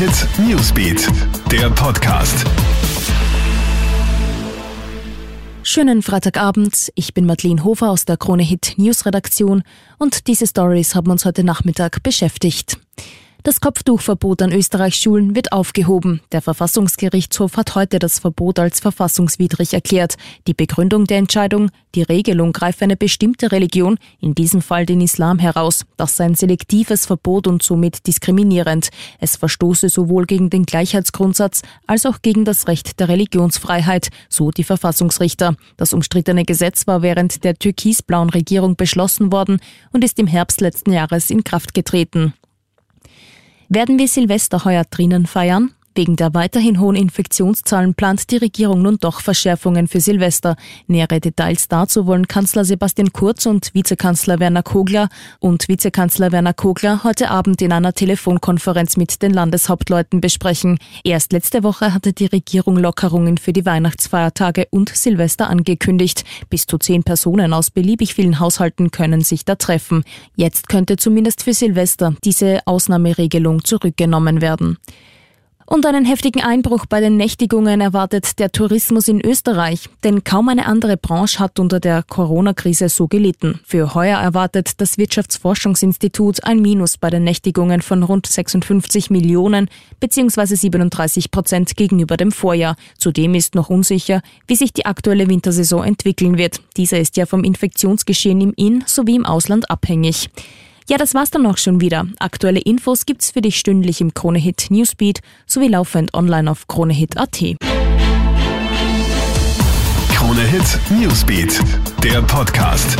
Hit Newsbeat, der Podcast. Schönen Freitagabend, ich bin Madeleine Hofer aus der Krone Hit News Redaktion und diese Stories haben uns heute Nachmittag beschäftigt. Das Kopftuchverbot an Österreichs Schulen wird aufgehoben. Der Verfassungsgerichtshof hat heute das Verbot als verfassungswidrig erklärt. Die Begründung der Entscheidung, die Regelung greife eine bestimmte Religion, in diesem Fall den Islam, heraus. Das sei ein selektives Verbot und somit diskriminierend. Es verstoße sowohl gegen den Gleichheitsgrundsatz als auch gegen das Recht der Religionsfreiheit, so die Verfassungsrichter. Das umstrittene Gesetz war während der türkisblauen Regierung beschlossen worden und ist im Herbst letzten Jahres in Kraft getreten. Werden wir Silvester heuer drinnen feiern? Wegen der weiterhin hohen Infektionszahlen plant die Regierung nun doch Verschärfungen für Silvester. Nähere Details dazu wollen Kanzler Sebastian Kurz und Vizekanzler Werner Kogler und Vizekanzler Werner Kogler heute Abend in einer Telefonkonferenz mit den Landeshauptleuten besprechen. Erst letzte Woche hatte die Regierung Lockerungen für die Weihnachtsfeiertage und Silvester angekündigt. Bis zu zehn Personen aus beliebig vielen Haushalten können sich da treffen. Jetzt könnte zumindest für Silvester diese Ausnahmeregelung zurückgenommen werden. Und einen heftigen Einbruch bei den Nächtigungen erwartet der Tourismus in Österreich, denn kaum eine andere Branche hat unter der Corona-Krise so gelitten. Für heuer erwartet das Wirtschaftsforschungsinstitut ein Minus bei den Nächtigungen von rund 56 Millionen bzw. 37 Prozent gegenüber dem Vorjahr. Zudem ist noch unsicher, wie sich die aktuelle Wintersaison entwickeln wird. Dieser ist ja vom Infektionsgeschehen im In- sowie im Ausland abhängig. Ja, das war's dann auch schon wieder. Aktuelle Infos gibt's für dich stündlich im Kronehit Newsbeat sowie laufend online auf kronehit.at. Kronehit Newsbeat, der Podcast.